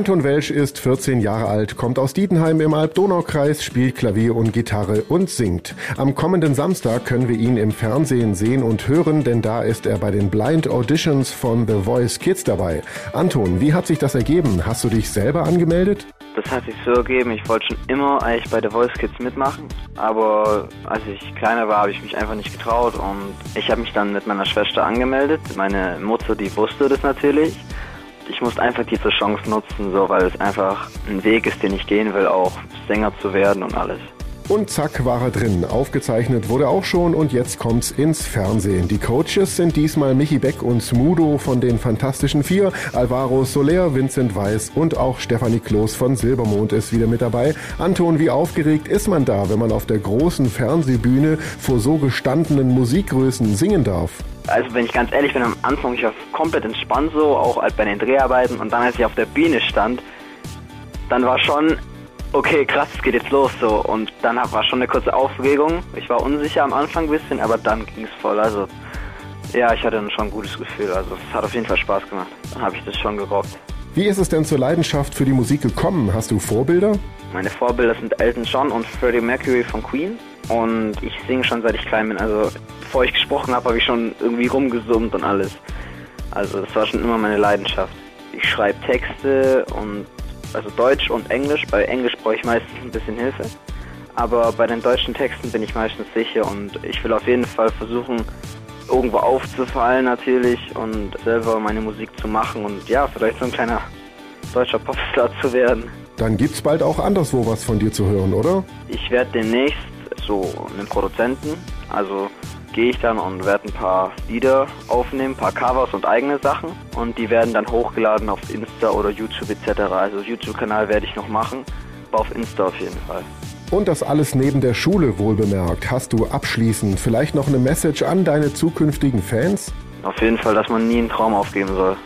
Anton Welsch ist 14 Jahre alt, kommt aus Dietenheim im Alb-Donau-Kreis, spielt Klavier und Gitarre und singt. Am kommenden Samstag können wir ihn im Fernsehen sehen und hören, denn da ist er bei den Blind Auditions von The Voice Kids dabei. Anton, wie hat sich das ergeben? Hast du dich selber angemeldet? Das hat sich so ergeben, ich wollte schon immer eigentlich bei The Voice Kids mitmachen, aber als ich kleiner war, habe ich mich einfach nicht getraut und ich habe mich dann mit meiner Schwester angemeldet. Meine Mutter, die wusste das natürlich. Ich musste einfach diese Chance nutzen, so weil es einfach ein Weg ist, den ich gehen will, auch Sänger zu werden und alles. Und zack war er drin. Aufgezeichnet wurde auch schon und jetzt kommt's ins Fernsehen. Die Coaches sind diesmal Michi Beck und Smudo von den Fantastischen Vier, Alvaro Soler, Vincent Weiß und auch Stefanie Kloß von Silbermond ist wieder mit dabei. Anton, wie aufgeregt ist man da, wenn man auf der großen Fernsehbühne vor so gestandenen Musikgrößen singen darf? Also wenn ich ganz ehrlich bin, am Anfang ich war komplett entspannt so, auch bei den Dreharbeiten und dann als ich auf der Bühne stand, dann war schon okay, krass, es geht jetzt los so. Und dann war schon eine kurze Aufregung. Ich war unsicher am Anfang ein bisschen, aber dann ging es voll. Also ja, ich hatte dann schon ein gutes Gefühl. Also es hat auf jeden Fall Spaß gemacht. Dann habe ich das schon gerockt. Wie ist es denn zur Leidenschaft für die Musik gekommen? Hast du Vorbilder? Meine Vorbilder sind Elton John und Freddie Mercury von Queen. Und ich singe schon seit ich klein bin. Also bevor ich gesprochen habe, habe ich schon irgendwie rumgesummt und alles. Also das war schon immer meine Leidenschaft. Ich schreibe Texte und also Deutsch und Englisch. Bei Englisch brauche ich meistens ein bisschen Hilfe. Aber bei den deutschen Texten bin ich meistens sicher und ich will auf jeden Fall versuchen, irgendwo aufzufallen natürlich und selber meine Musik zu machen und ja, vielleicht so ein kleiner deutscher Popstar zu werden. Dann gibt's bald auch anderswo was von dir zu hören, oder? Ich werde demnächst so einen Produzenten, also gehe ich dann und werde ein paar Lieder aufnehmen, ein paar Covers und eigene Sachen und die werden dann hochgeladen auf Insta oder YouTube etc. Also YouTube-Kanal werde ich noch machen, aber auf Insta auf jeden Fall. Und das alles neben der Schule wohlbemerkt. Hast du abschließend vielleicht noch eine Message an deine zukünftigen Fans? Auf jeden Fall, dass man nie einen Traum aufgeben soll.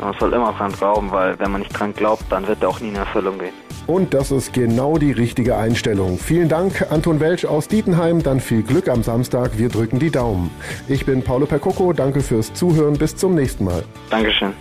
Man soll immer dran glauben, weil wenn man nicht dran glaubt, dann wird er auch nie in Erfüllung gehen. Und das ist genau die richtige Einstellung. Vielen Dank, Anton Welsch aus Dietenheim. Dann viel Glück am Samstag. Wir drücken die Daumen. Ich bin Paolo Percoco. Danke fürs Zuhören. Bis zum nächsten Mal. Dankeschön.